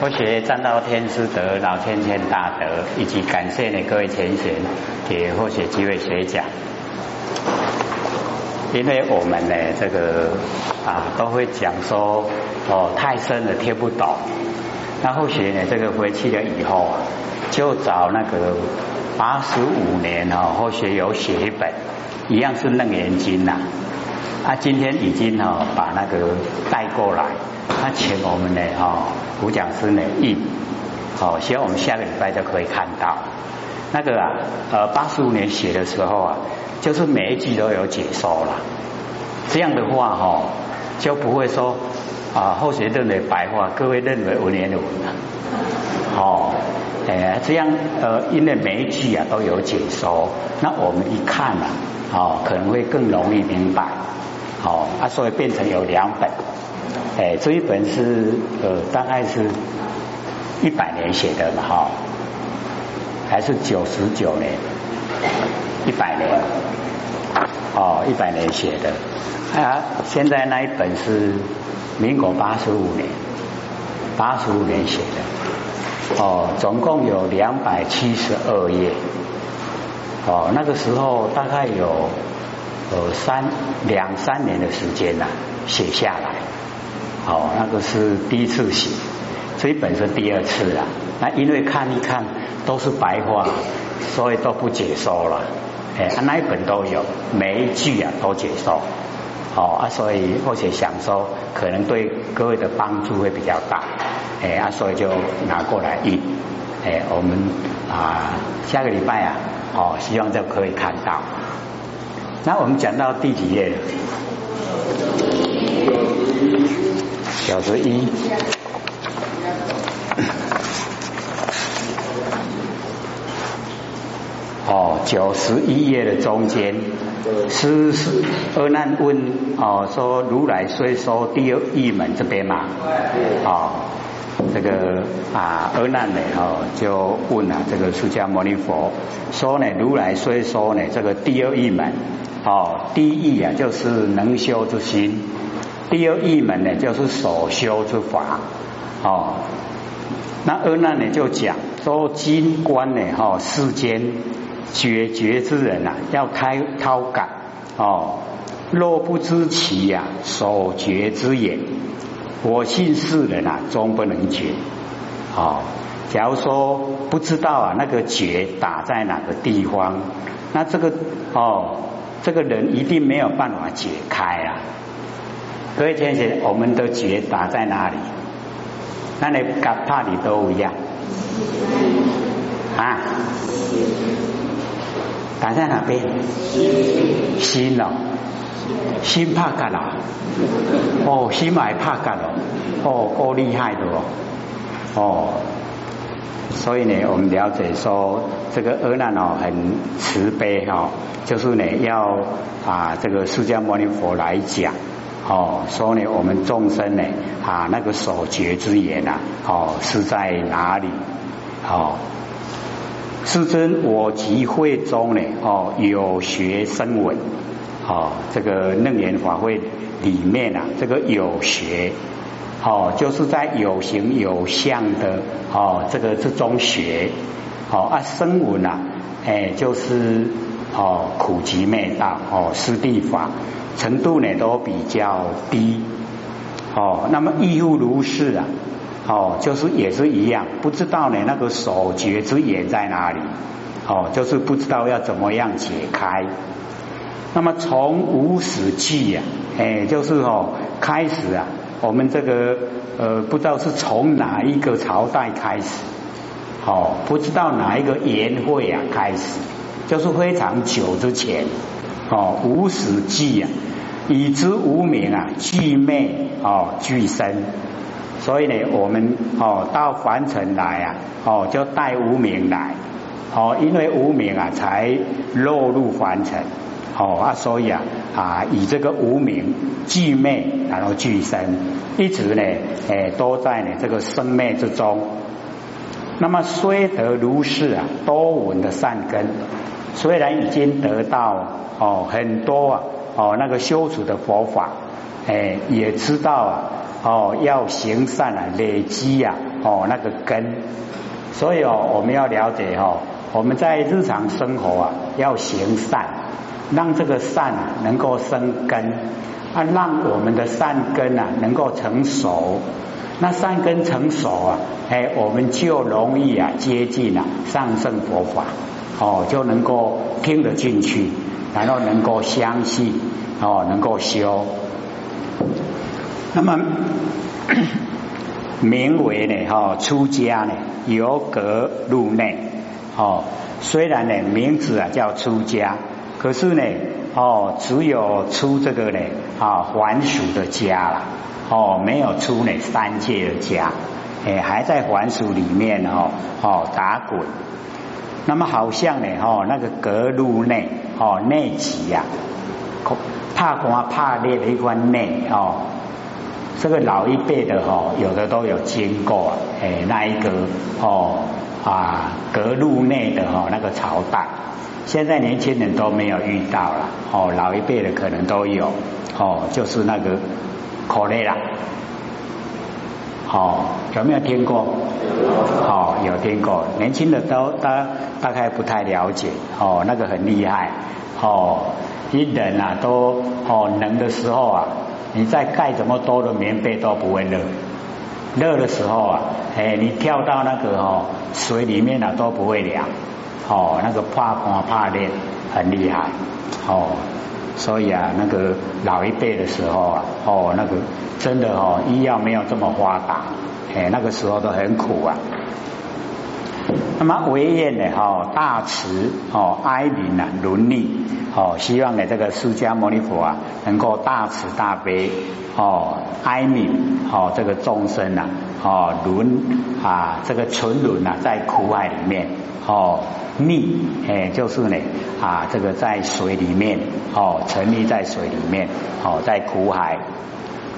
佛学占道天师德，老千千大德，以及感谢呢各位前贤给佛学机会学讲。因为我们呢，这个啊都会讲说哦太深了听不懂。那后学呢，这个回去了以后啊，就找那个八十五年哦，后学有写一本，一样是楞严经呐。他今天已经哦把那个带过来，他请我们呢哦古讲师呢印，好，希望我们下个礼拜就可以看到。那个啊呃八十五年写的时候啊，就是每一句都有解说了，这样的话哈就不会说啊后学认为白话，各位认为文言文啊，哦，哎这样呃因为每一句啊都有解说，那我们一看啊哦可能会更容易明白。好啊，所以变成有两本，哎，这一本是呃，大概是一百年写的嘛，哈，还是九十九年，一百年，哦，一百年写的，啊，现在那一本是民国八十五年，八十五年写的，哦，总共有两百七十二页，哦，那个时候大概有。呃，三两三年的时间呐，写下来，哦，那个是第一次写，这一本是第二次啊。那因为看一看都是白话，所以都不解说了。哎，那一本都有，每一句啊都解说。哦啊，所以或许想说，可能对各位的帮助会比较大。哎啊，所以就拿过来印。哎，我们啊下个礼拜啊，哦，希望就可以看到。那我们讲到第几页了？九十一。哦，九十一页的中间，是是阿难问哦，说如来虽说第二一门这边嘛，哦，这个啊阿难呢哦就问啊这个释迦牟尼佛说呢如来虽说呢这个第二一门。哦，第一义啊，就是能修之心；第二一门呢，就是所修之法。哦，那阿难呢就讲说，金观呢，哈，世间决绝之人呐，要开掏感。哦，若不知其呀，所觉之也，我信世人啊，终不能觉。哦，假如说不知道啊，那个觉打在哪个地方，那这个哦。这个人一定没有办法解开啊！各位天贤，我们的觉打在哪里？那你敢怕里都一样啊？打在哪边？心哦，心怕干了哦，心买怕干了哦，够厉害的哦哦。所以呢，我们了解说，这个阿难哦很慈悲哈，就是呢要啊这个释迦牟尼佛来讲哦，说呢我们众生呢啊那个所觉之言呐哦是在哪里？哦，世尊我集会中呢哦有学生闻哦这个楞严法会里面啊这个有学。哦，就是在有形有相的哦，这个之中学，哦啊声闻啊，哎就是哦苦集灭道哦师地法程度呢都比较低，哦那么亦复如是啊，哦就是也是一样，不知道呢那个所觉之眼在哪里，哦就是不知道要怎么样解开，那么从无始记呀，哎就是哦开始啊。我们这个呃，不知道是从哪一个朝代开始，哦，不知道哪一个年会啊开始，就是非常久之前，哦，无始际啊，以知无名啊，具昧哦，具身，所以呢，我们哦到凡尘来啊，哦就带无名来，哦，因为无名啊，才落入凡尘。哦啊，所以啊啊，以这个无名具昧，然后具身，一直呢，诶，都在呢这个生灭之中。那么虽得如是啊，多闻的善根，虽然已经得到哦很多啊哦那个修持的佛法，哎，也知道啊哦要行善啊，累积啊哦那个根，所以哦我们要了解哦，我们在日常生活啊要行善，让这个善能够生根。啊，让我们的善根啊能够成熟。那善根成熟啊，哎，我们就容易啊接近啊上圣佛法，哦，就能够听得进去，然后能够相信，哦，能够修。那么 名为呢，哈，出家呢，由格入内，哦，虽然呢名字啊叫出家，可是呢，哦，只有出这个呢啊还俗的家了。哦，没有出呢三界的家，哎，还在还俗里面哦，哦打滚。那么好像呢，哦那个隔入内，哦内极呀，怕光怕烈的一关内哦，这个老一辈的哦，有的都有经过，哎那一个哦啊隔入内的哦那个朝代，现在年轻人都没有遇到了，哦老一辈的可能都有，哦就是那个。可累了，好有没有听过？好有听过，年轻的都大大概不太了解哦，那个很厉害哦，一人啊都哦冷的时候啊，你再盖怎么多的棉被都不会热，热的时候啊，哎你跳到那个哦水里面啊都不会凉，哦那个怕光怕烈很厉害哦。所以啊，那个老一辈的时候啊，哦，那个真的哦，医药没有这么发达，哎，那个时候都很苦啊。那么唯愿呢，哈，大慈哦，哀悯啊，伦理哦，希望呢，这个释迦牟尼佛啊，能够大慈大悲哦，哀悯哦，这个众生啊，哦，轮啊，这个沉沦啊，在苦海里面哦。溺，哎，就是呢，啊，这个在水里面，哦，沉溺在水里面，哦，在苦海。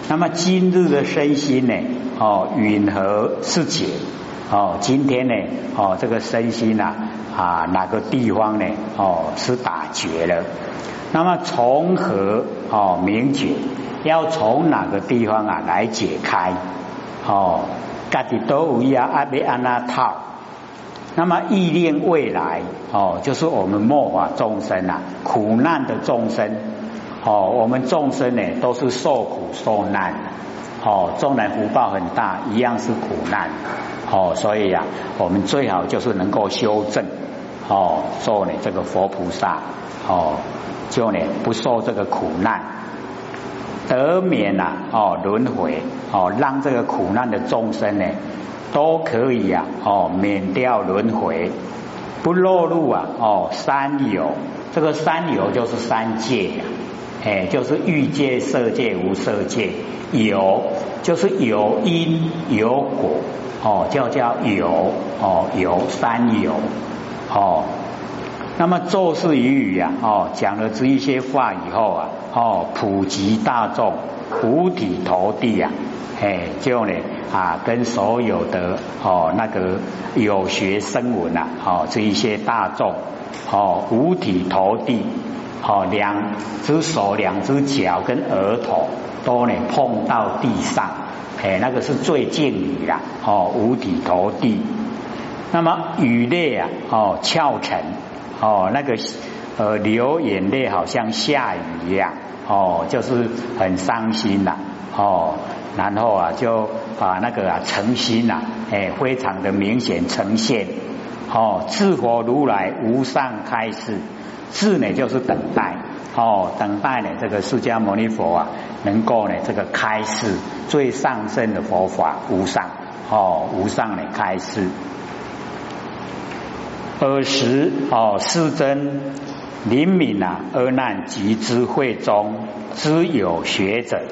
那么今日的身心呢，哦，允和是解，哦，今天呢，哦，这个身心呐，啊，哪个地方呢，哦，是打结了？那么从何哦明解？要从哪个地方啊来解开？哦，家己都有呀，阿别安那套。那么意念未来哦，就是我们末法众生啊，苦难的众生哦，我们众生呢都是受苦受难哦，纵然福报很大，一样是苦难哦，所以呀，我们最好就是能够修正哦，做呢这个佛菩萨哦，就呢不受这个苦难，得免呐哦轮回哦，让这个苦难的众生呢。都可以呀，哦，免掉轮回，不落入啊，哦，三有，这个三有就是三界呀，哎，就是欲界、色界、无色界，有就是有因有果，哦，叫叫有，哦，有三有，哦，那么做事语语呀，哦，讲了这一些话以后啊，哦，普及大众，五体投地呀。哎，就呢啊，跟所有的哦那个有学生闻呐，哦这一些大众哦五体投地，哦两只手、两只脚跟额头都呢碰到地上，哎那个是最敬礼啦，哦五体投地。那么雨泪啊，哦翘成，哦那个呃流眼泪好像下雨一样，哦就是很伤心呐，哦。然后啊，就把那个啊诚心呐，哎，非常的明显呈现。哦，自佛如来无上开示，智呢就是等待，哦，等待呢这个释迦牟尼佛啊，能够呢这个开示最上圣的佛法无上，哦，无上的开示。尔时哦，世尊灵敏啊，阿难及之会中，知有学者。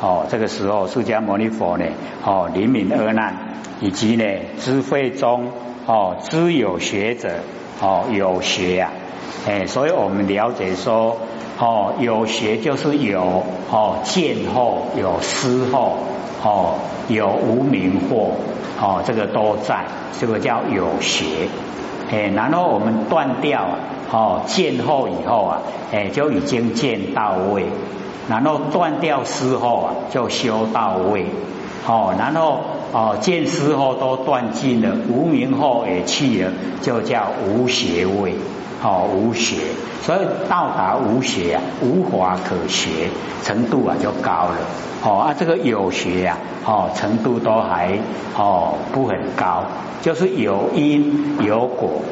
哦，这个时候释迦牟尼佛呢，哦，灵敏阿难，以及呢，知慧中，哦，知有学者，哦，有学呀，哎，所以我们了解说，哦，有学就是有，哦，见后有思后，哦，有无明惑，哦，这个都在，这个叫有学，哎，然后我们断掉，哦，见后以后啊，哎，就已经见到位。然后断掉思后啊，就修到位，哦，然后哦见思后都断尽了，无名后也去了，就叫无学位。哦，无学，所以到达无学啊，无法可学程度啊就高了。哦啊，这个有学啊，哦程度都还哦不很高，就是有因有果。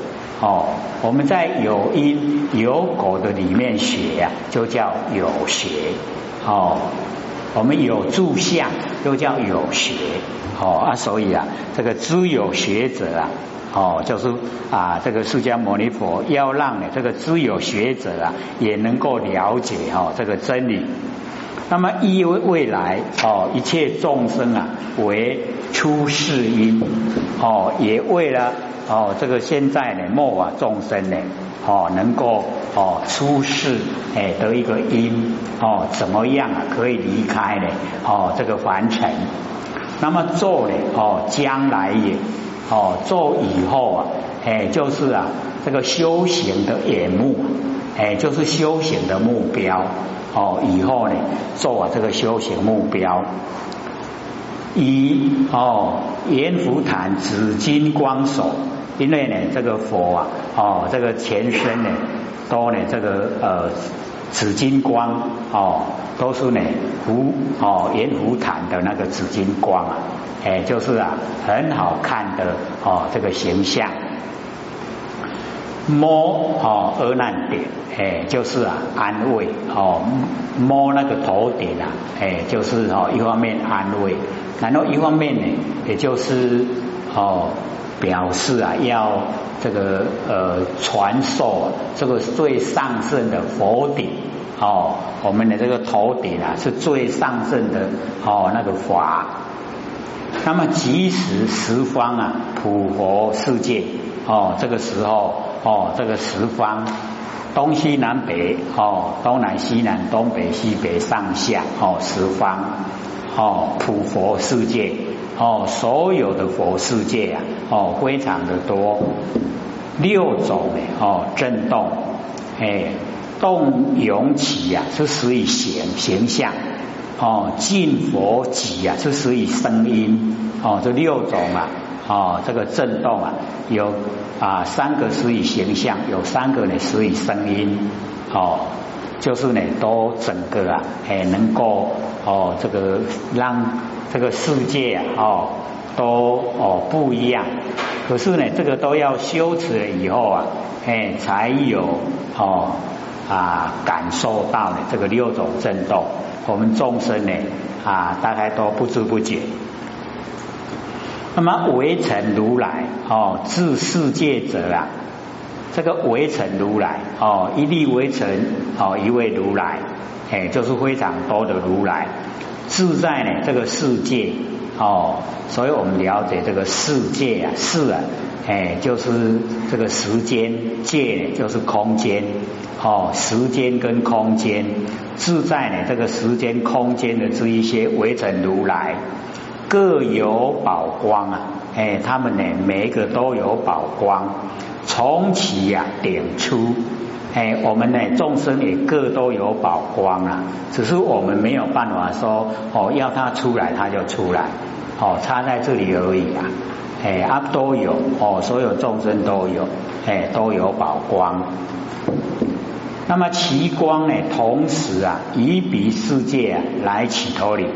哦，我们在有因有果的里面学呀，就叫有学。哦，我们有住相，又叫有学。哦啊，所以啊，这个知有学者啊。哦，就是啊，这个释迦牟尼佛要让呢这个知有学者啊，也能够了解哦这个真理。那么依未来哦，一切众生啊为出世因哦，也为了哦这个现在呢末法众生呢哦能够哦出世哎得一个因哦怎么样啊可以离开呢哦这个凡尘。那么做呢哦将来也。哦，做以后啊，哎，就是啊，这个修行的眼目，哎，就是修行的目标。哦，以后呢，做啊这个修行目标，以哦阎浮檀紫金光手，因为呢，这个佛啊，哦，这个前身呢，都呢这个呃紫金光哦，都是呢福哦阎浮檀的那个紫金光啊。哎，就是啊，很好看的哦，这个形象。摸哦，额难点，哎，就是啊，安慰哦，摸那个头顶啊，哎，就是哦，一方面安慰，然后一方面呢，也就是哦，表示啊，要这个呃，传授这个最上圣的佛顶哦，我们的这个头顶啊，是最上圣的哦，那个法。那么即时十方啊，普佛世界哦，这个时候哦，这个十方东西南北哦，东南西南东北西北上下哦，十方哦，普佛世界哦，所有的佛世界啊哦，非常的多，六种哦震动哎，动涌起呀，是属于形形象。哦，净佛己啊，是属于声音哦，这六种啊，哦，这个震动啊，有啊三个属于形象，有三个呢属于声音哦，就是呢都整个啊，哎能够哦这个让这个世界啊哦都哦不一样，可是呢这个都要修持了以后啊，哎才有哦啊感受到呢这个六种震动。我们众生呢啊，大概都不知不觉。那么围城如来哦，治世界者啊，这个围城如来哦，一粒围城哦，一位如来，哎，就是非常多的如来自在呢这个世界哦，所以我们了解这个世界啊，是啊，哎，就是这个时间界就是空间。哦，时间跟空间自在呢，这个时间空间的这一些围城如来各有宝光啊，哎，他们呢每一个都有宝光，从其呀点出，哎，我们呢众生也各都有宝光啊，只是我们没有办法说哦，要它出来它就出来，哦，差在这里而已啊，哎，啊都有哦，所有众生都有，哎，都有宝光。那么其光呢，同时啊，以彼世界啊来起头里，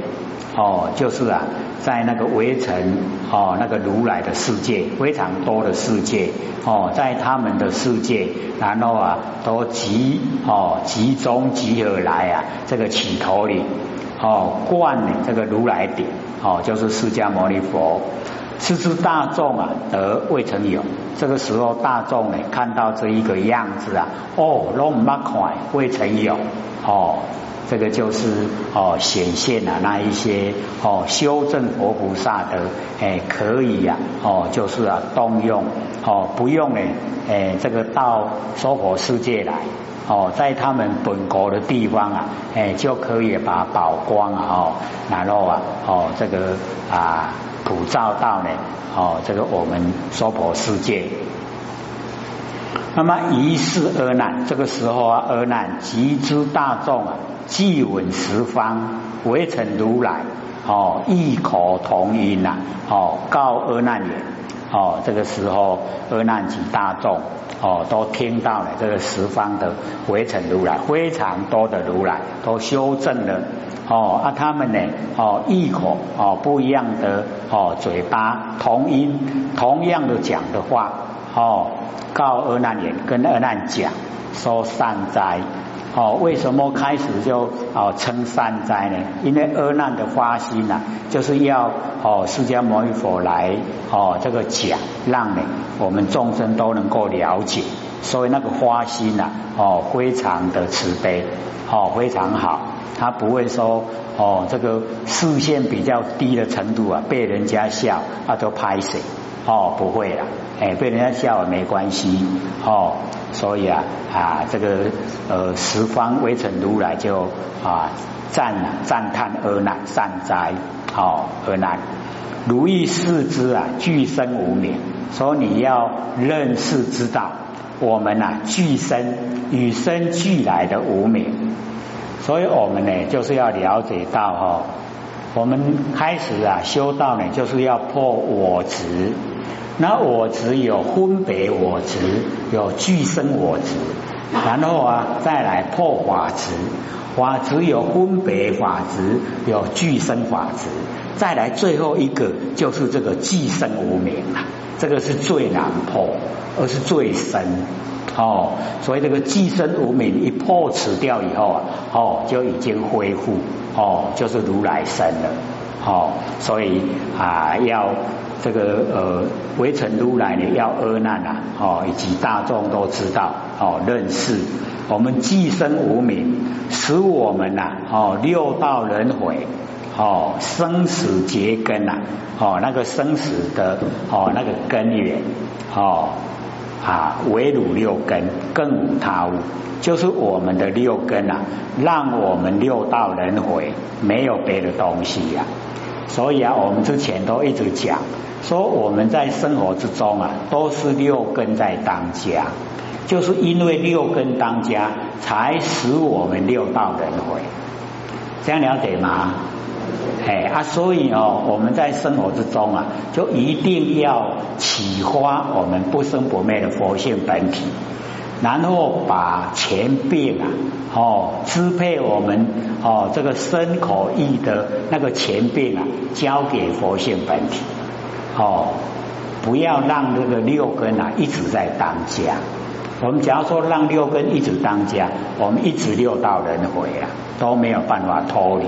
哦，就是啊，在那个围城哦，那个如来的世界非常多的世界哦，在他们的世界，然后啊，都集哦集中集合来啊，这个起头里哦，灌这个如来顶哦，就是释迦牟尼佛。是是大众啊，得未曾有。这个时候，大众呢看到这一个样子啊，哦，龙马款未曾有哦，这个就是哦显现了那一些哦修正佛菩萨的哎可以呀哦就是啊动用哦不用呢哎这个到娑婆世界来哦在他们本国的地方啊哎就可以把宝光啊哦然后啊哦这个啊。普照到呢，哦，这个我们娑婆世界。那么一世而难，这个时候啊，而难集之大众啊，即闻十方，围城如来，哦，异口同音呐，哦，告阿难言，哦，这个时候阿难及大众，哦，都听到了这个十方的围城如来，非常多的如来都修正了，哦，啊，他们呢，哦，异口，哦，不一样的，哦，嘴巴同音，同样的讲的话，哦，告阿难言，跟阿难讲，说善哉。哦，为什么开始就哦称善哉呢？因为阿难的发心呐，就是要哦释迦牟尼佛来哦这个讲，让呢我们众生都能够了解，所以那个发心呐哦非常的慈悲哦非常好，他不会说哦这个视线比较低的程度啊被人家笑啊都拍死哦不会了。哎，被人家笑也没关系哦，所以啊啊，这个呃十方微尘如来就啊赞赞叹阿难善哉，哦阿难。如意视之啊，具身无名，所以你要认识知道我们呐具身与生俱来的无名，所以我们呢就是要了解到哈，我们开始啊修道呢就是要破我执。那我执有分别我执，有俱生我执，然后啊再来破法执，法执有分别法执，有俱生法执，再来最后一个就是这个寄生无名啊，这个是最难破，而是最深哦。所以这个寄生无名一破除掉以后啊，哦就已经恢复哦，就是如来身了哦。所以啊要。这个呃，围城如来呢，要阿难呐，哦，以及大众都知道哦，认识我们寄生无名，使我们呐，哦，六道轮回，哦，生死结根呐，哦，那个生死的哦，那个根源，哦啊，唯汝六根，更无他物，就是我们的六根啊，让我们六道轮回，没有别的东西呀。所以啊，我们之前都一直讲。说我们在生活之中啊，都是六根在当家，就是因为六根当家，才使我们六道轮回。这样了解吗？哎啊，所以哦，我们在生活之中啊，就一定要启发我们不生不灭的佛性本体，然后把前病啊，哦，支配我们哦这个身口意的那个前病啊，交给佛性本体。哦，不要让这个六根啊一直在当家。我们假如说让六根一直当家，我们一直六道轮回啊，都没有办法脱离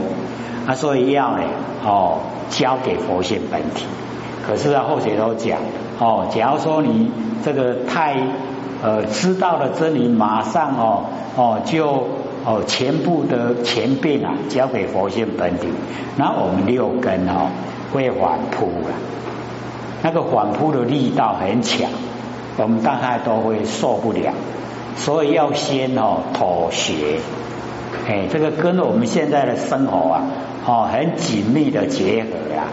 啊。所以要呢，哦，交给佛性本体。可是啊，后学都讲，哦，假如说你这个太呃知道了真理，马上哦哦就哦全部的前病啊交给佛性本体，那我们六根哦会反扑了。那个反扑的力道很强，我们大概都会受不了，所以要先哦妥协，哎，这个跟我们现在的生活啊，哦很紧密的结合呀。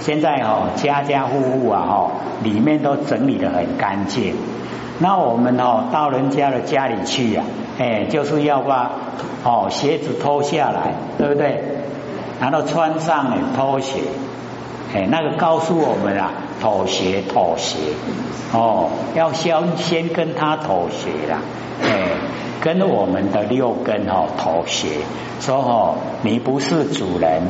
现在哦家家户户啊，哦里面都整理的很干净。那我们哦到人家的家里去呀，哎，就是要把哦鞋子脱下来，对不对？然后穿上拖鞋。哎，那个告诉我们啊，妥协妥协哦，要先先跟他妥协啦，哎，跟我们的六根哦妥协，说哦，你不是主人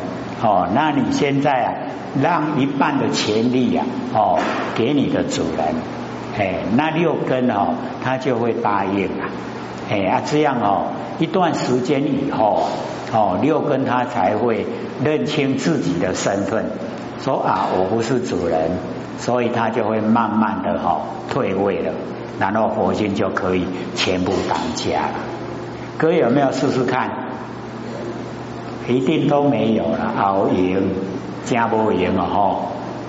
哦，那你现在啊，让一半的权利啊哦给你的主人，哎，那六根哦，他就会答应啊，哎啊这样哦，一段时间以后哦，六根他才会认清自己的身份。说啊，我不是主人，所以他就会慢慢的哈退位了，然后佛经就可以全部当家了。各位有没有试试看？一定都没有了，熬赢家不赢了哈。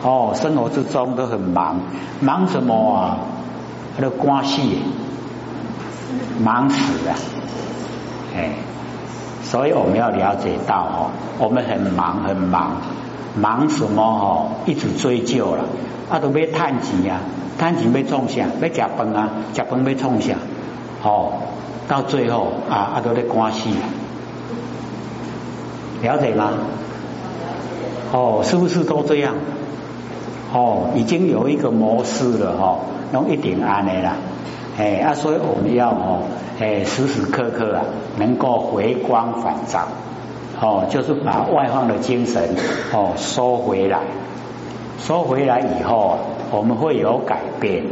哦，生活之中都很忙，忙什么啊？他的关系忙死了，哎，所以我们要了解到哦，我们很忙很忙。忙什么哦？一直追究了，啊，都要探钱呀，探钱要创啥？要食饭啊，食饭要创啥？哦，到最后啊，啊，都在关系，了解吗？哦，是不是都这样？哦，已经有一个模式了哈，弄一点安的啦。哎啊，所以我们要哦，哎，时时刻刻啊，能够回光返照，哦，就是把外放的精神哦收回来，收回来以后，我们会有改变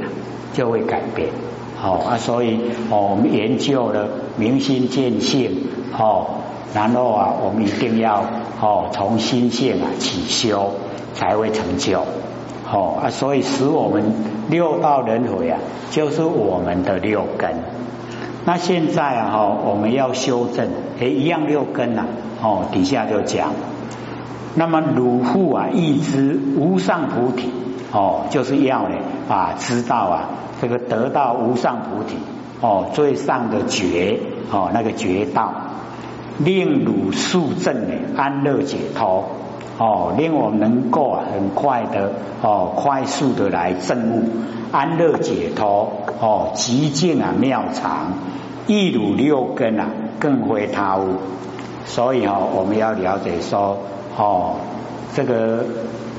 就会改变。好啊，所以哦，我们研究了明心见性，哦，然后啊，我们一定要哦，从心性啊起修，才会成就。好啊，所以使我们六道轮回啊，就是我们的六根。那现在啊，哈，我们要修正，哎，一样六根呐，哦，底下就讲，那么汝父啊，一知无上菩提，哦，就是要呢啊，知道啊。这个得到无上菩提哦，最上的觉哦，那个觉道，令汝速证呢安乐解脱。哦，令我能够很快的哦，快速的来证悟。安乐解脱哦，极尽啊妙常，一汝六根啊更非他物，所以哦，我们要了解说哦，这个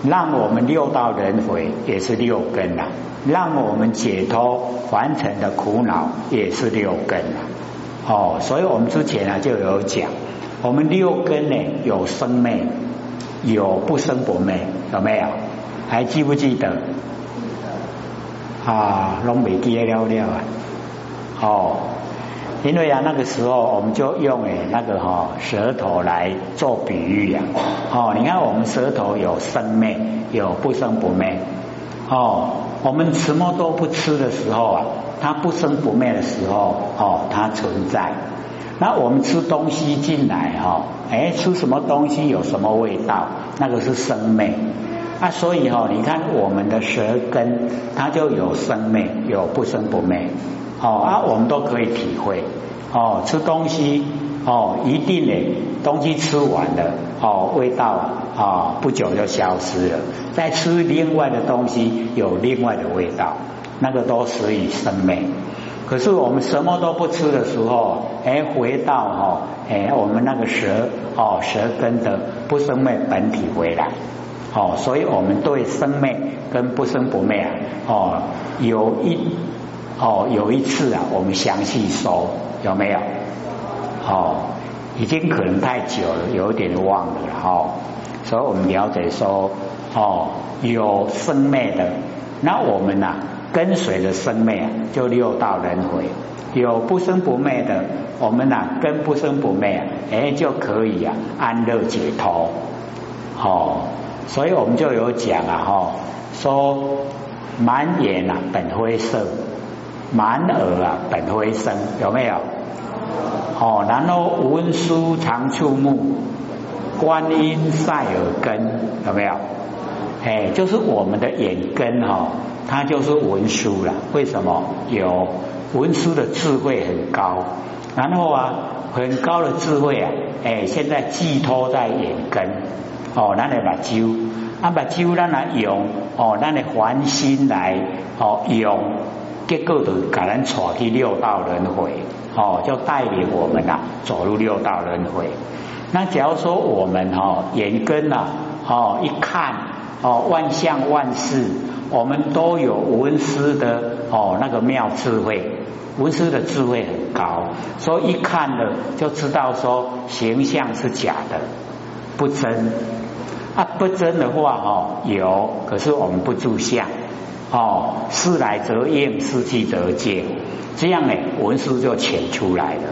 让我们六道轮回也是六根呐。让我们解脱凡尘的苦恼也是六根啊，哦，所以我们之前啊就有讲，我们六根呢有生灭，有不生不灭，有没有？还记不记得？啊，拢未记了了啊，哦，因为啊那个时候我们就用诶那个哈舌头来做比喻呀，哦，你看我们舌头有生灭，有不生不灭，哦。我们什么都不吃的时候啊，它不生不灭的时候，哦，它存在。那我们吃东西进来哈，哎，吃什么东西有什么味道，那个是生灭。啊，所以哈，你看我们的舌根，它就有生灭，有不生不灭。哦啊，我们都可以体会。哦，吃东西哦，一定呢，东西吃完了，哦，味道啊，不久就消失了。再吃另外的东西，有另外的味道，那个都属于生灭。可是我们什么都不吃的时候，哎，回到哈，哎，我们那个舌哦，舌根的不生灭本体回来，哦，所以我们对生灭跟不生不灭啊，哦，有一哦有一次啊，我们详细说有没有？哦，已经可能太久了，有点忘了哈，所以我们了解说。哦，有生灭的，那我们呐跟随着生灭就六道轮回；有不生不灭的，我们呐跟不生不灭，哎就可以啊安乐解脱。哦，所以我们就有讲啊，哈，说满眼啊本灰色，满耳啊本灰声，有没有？哦，然后文殊常触目，观音赛耳根，有没有？哎，就是我们的眼根哈，它就是文殊了。为什么？有文殊的智慧很高，然后啊，很高的智慧啊，哎，现在寄托在眼根哦，那你把揪，啊把揪咱来用哦，咱来还心来哦用，结果就给咱带去六道轮回哦，就带领我们啊走入六道轮回。那假如说我们哈眼根呐哦一看。哦，万象万事，我们都有文思的哦，那个妙智慧，文思的智慧很高，所以一看呢就知道说形象是假的，不真啊，不真的话哦有，可是我们不住相哦，事来则应，事去则见，这样呢文思就显出来了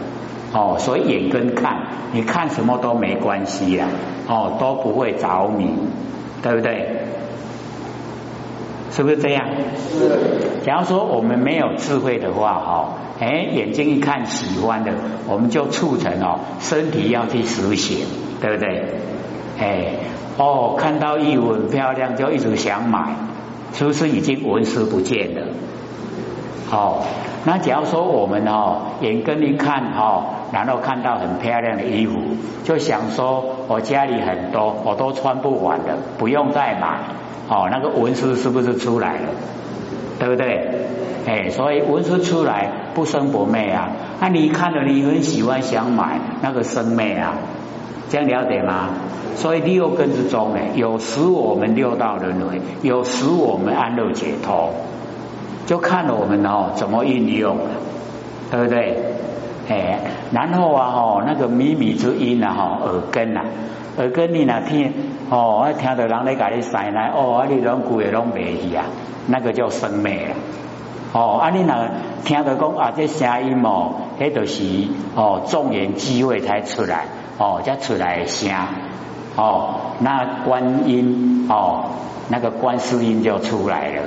哦，所以眼跟看，你看什么都没关系呀，哦都不会着迷。对不对？是不是这样？是。假如说我们没有智慧的话，哈，哎，眼睛一看喜欢的，我们就促成哦，身体要去实行，对不对？哎，哦，看到衣服很漂亮，就一直想买，是不是已经纹丝不见了？哦，那假如说我们哦，眼根一看哦，然后看到很漂亮的衣服，就想说我家里很多，我都穿不完的，不用再买。哦，那个文书是不是出来了？对不对？哎，所以文书出来不生不灭啊。那你看了，你很喜欢想买那个生灭啊，这样了解吗？所以六根之中呢，有使我们六道轮回，有使我们安乐解脱，就看我们哦怎么运用，对不对？哎，然后啊哦那个靡靡之音啊哈耳根啊，耳根你那听哦，我听到人咧甲你塞来哦，啊你拢故也拢袂去啊，那个叫生灭了。哦，啊你那听到讲啊这声音哦，迄就是哦众缘机会才出来。哦，才出来声哦，那观音哦，那个观世音就出来了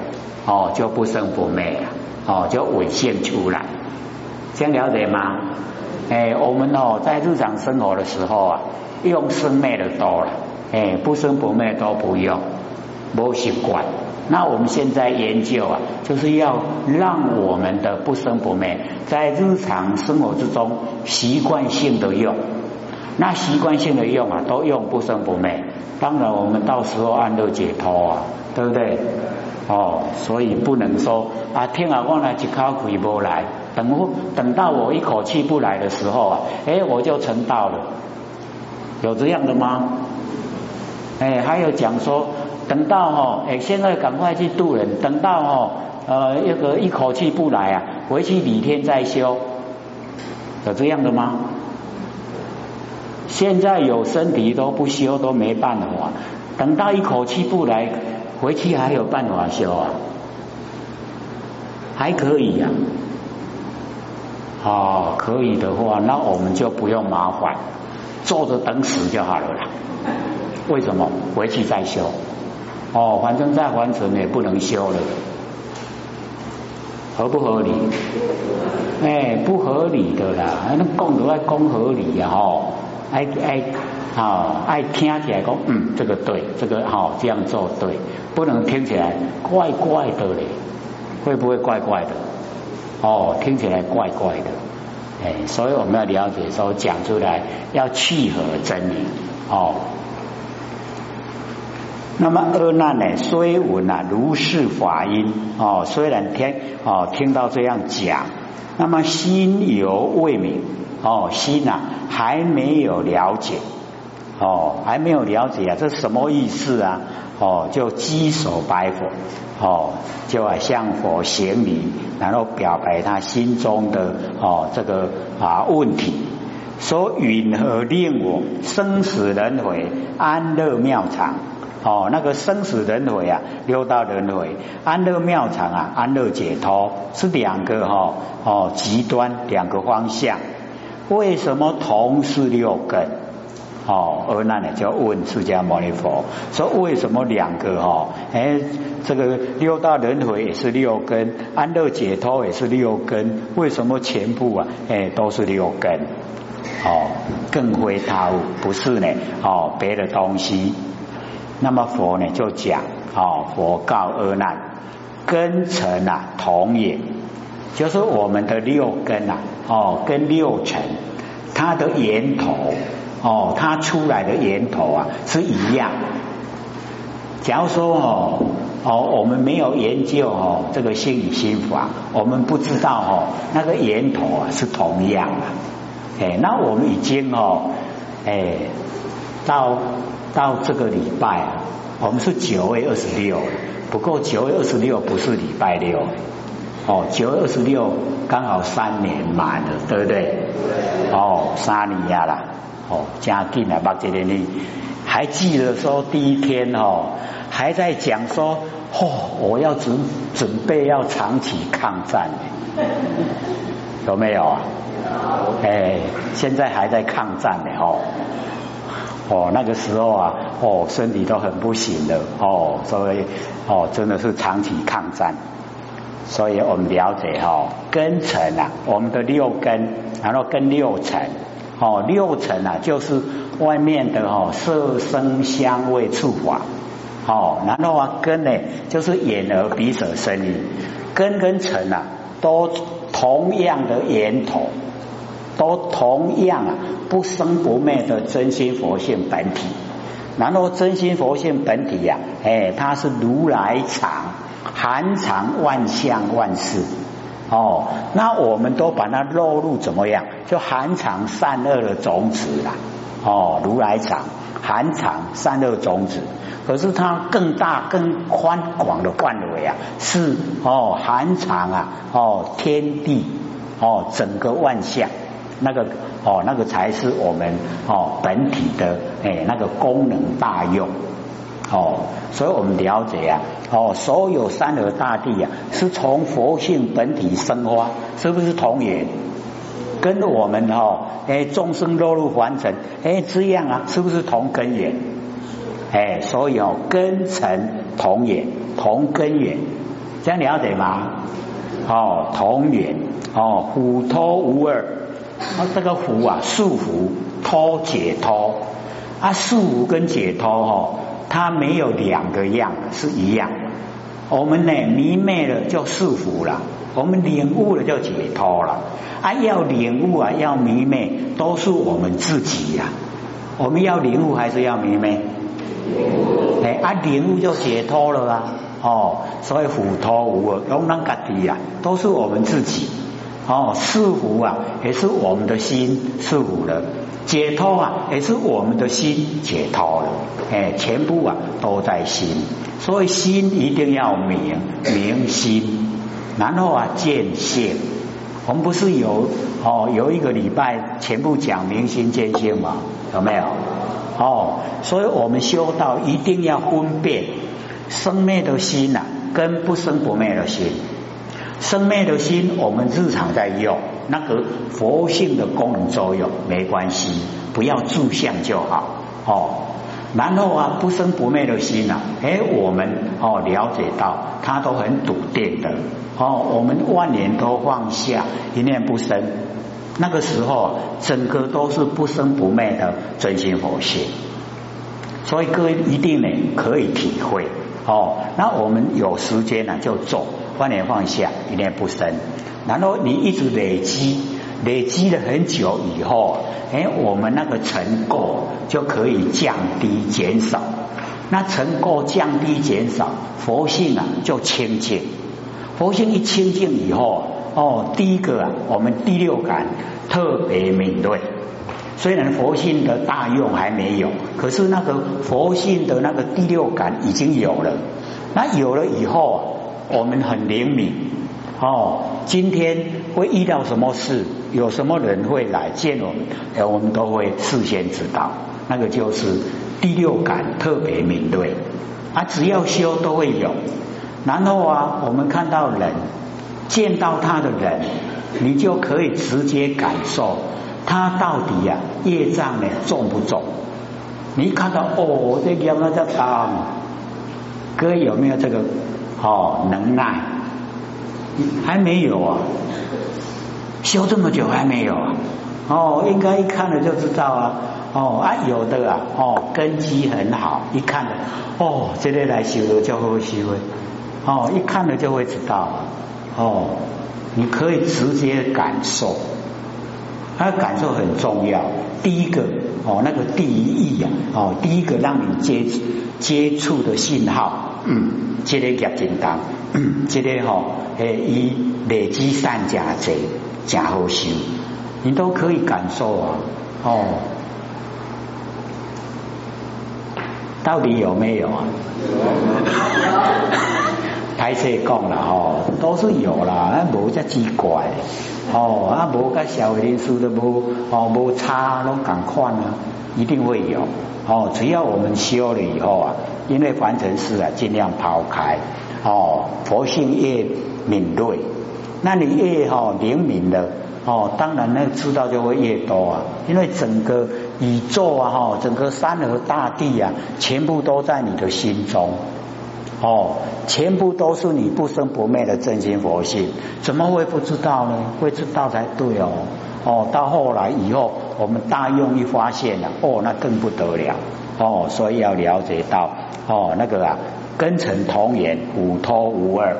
哦，就不生不灭了哦，就伪现出来，这样了解吗？哎，我们哦在日常生活的时候啊，用生灭的多了，哎，不生不灭都不用，不习惯。那我们现在研究啊，就是要让我们的不生不灭在日常生活之中习惯性的用。那习惯性的用啊，都用不生不灭。当然，我们到时候安乐解脱啊，对不对？哦，所以不能说啊，听啊，我来一口气不来，等我等到我一口气不来的时候啊，哎，我就成道了。有这样的吗？哎，还有讲说，等到哦，哎，现在赶快去渡人，等到哦，呃，一个一口气不来啊，回去几天再修，有这样的吗？现在有身体都不修都没办法，等到一口气不来，回去还有办法修啊？还可以呀。哦，可以的话，那我们就不用麻烦，坐着等死就好了啦。为什么？回去再修。哦，反正在凡尘也不能修了，合不合理？哎，不合理的啦，那讲都爱讲合理呀，吼。爱爱好爱听起来讲，嗯，这个对，这个好这样做对，不能听起来怪怪的嘞，会不会怪怪的？哦，听起来怪怪的，哎，所以我们要了解，说讲出来要契合真理哦。那么阿难呢，虽闻啊如是法音哦，虽然听哦听到这样讲，那么心犹未明。哦，心啊还没有了解，哦，还没有了解啊，这什么意思啊？哦，就稽首白佛，哦，就要向佛行礼，然后表白他心中的哦这个啊问题，说云何令我生死轮回安乐妙常？哦，那个生死轮回啊，六道轮回安乐妙常啊，安乐解脱是两个哈哦极端两个方向。为什么同是六根？哦，而那呢就问释迦牟尼佛说：为什么两个哈？哎，这个六道轮回也是六根，安乐解脱也是六根，为什么全部啊？哎，都是六根？哦，更非他物，不是呢？哦，别的东西。那么佛呢就讲：哦，佛告阿难，根尘啊同也。就是我们的六根啊，哦，跟六尘，它的源头，哦，它出来的源头啊是一样。假如说哦，哦，我们没有研究哦这个心理心法，我们不知道哦那个源头啊是同样的。哎，那我们已经哦，哎，到到这个礼拜，我们是九月二十六，不过九月二十六不是礼拜六。哦，九月二十六刚好三年满了，对不对？哦，三年呀啦，哦，加进来把这个你还记得说第一天哦，还在讲说哦，我要准准备要长期抗战，有没有啊？哎，现在还在抗战呢，哦，哦，那个时候啊，哦，身体都很不行了，哦，所以哦，真的是长期抗战。所以我们了解哈根尘啊，我们的六根，然后跟六尘，哦六尘啊就是外面的哦色声香味触法，哦然后啊根呢就是眼耳鼻舌身意，根跟尘啊都同样的源头，都同样啊不生不灭的真心佛性本体，然后真心佛性本体呀，哎它是如来藏。含藏万象万事，哦，那我们都把它落入怎么样？就含藏善恶的种子啦，哦，如来藏、含藏善恶种子。可是它更大、更宽广的范围啊，是哦含藏啊哦天地哦整个万象，那个哦那个才是我们哦本体的哎那个功能大用哦，所以我们了解啊哦所有山河大地啊是从佛性本体生发，是不是同源？跟我们哦哎众生落入凡尘哎这样啊，是不是同根源？哎，所以哦，根尘同源，同根源，这样了解吗？哦，同源，哦，虎脱无二，啊，这个虎啊，束缚脱解脱，啊，束缚跟解脱哦，它没有两个样，是一样。我们呢迷昧了就束缚了，我们领悟了就解脱了。啊，要领悟啊，要迷昧，都是我们自己呀。我们要领悟还是要迷昧？哎，啊，领悟就解脱了啦，哦，所以虎脱无二，龙能格地啊，都是我们自己，哦，是福啊，也是我们的心是福了，解脱啊，也是我们的心解脱了，哎，全部啊都在心，所以心一定要明明心，然后啊见性，我们不是有哦有一个礼拜全部讲明心见性吗？有没有？哦，所以我们修道一定要分辨生灭的心呐，跟不生不灭的心。生灭的心，我们日常在用那个佛性的功能作用没关系，不要住相就好。哦，然后啊，不生不灭的心呐，哎，我们哦了解到它都很笃定的。哦，我们万年都放下一念不生。那个时候，整个都是不生不灭的真心佛性，所以各位一定呢可以体会哦。那我们有时间呢就做，万年放下，一念不生。然后你一直累积，累积了很久以后，哎，我们那个尘垢就可以降低减少。那尘垢降低减少，佛性啊就清净。佛性一清净以后。哦，第一个啊，我们第六感特别敏锐。虽然佛性的大用还没有，可是那个佛性的那个第六感已经有了。那有了以后啊，我们很灵敏。哦，今天会遇到什么事，有什么人会来见我们，我们都会事先知道。那个就是第六感特别敏锐啊，只要修都会有。然后啊，我们看到人。见到他的人，你就可以直接感受他到底呀业障呢重不重？你看到哦，这个那叫大，哥有没有这个哦能耐？还没有啊，修这么久还没有啊？哦，应该一看了就知道啊。哦啊，有的啊，哦根基很好，一看了哦，这类来修的就会修的，哦一看了就会知道。哦，你可以直接感受，它感受很重要。第一个哦，那个第一义啊，哦，第一个让你接接触的信号，嗯，这个业真当，嗯，这个哈，诶，以累积善加贼，加好修，你都可以感受啊。哦，到底有没有啊？开车讲了吼，都是有啦，啊无则奇怪，哦啊无甲社会人士都无哦无差拢共款啊，一定会有哦。只要我们修了以后啊，因为凡尘事啊，尽量抛开哦，佛性越敏锐，那你越哈灵敏的哦，当然那知道就会越多啊，因为整个宇宙啊哈，整个山河大地啊，全部都在你的心中。哦，全部都是你不生不灭的真心佛性，怎么会不知道呢？会知道才对哦。哦，到后来以后，我们大用一发现了，哦，那更不得了。哦，所以要了解到，哦，那个啊，根尘同源，无脱无二。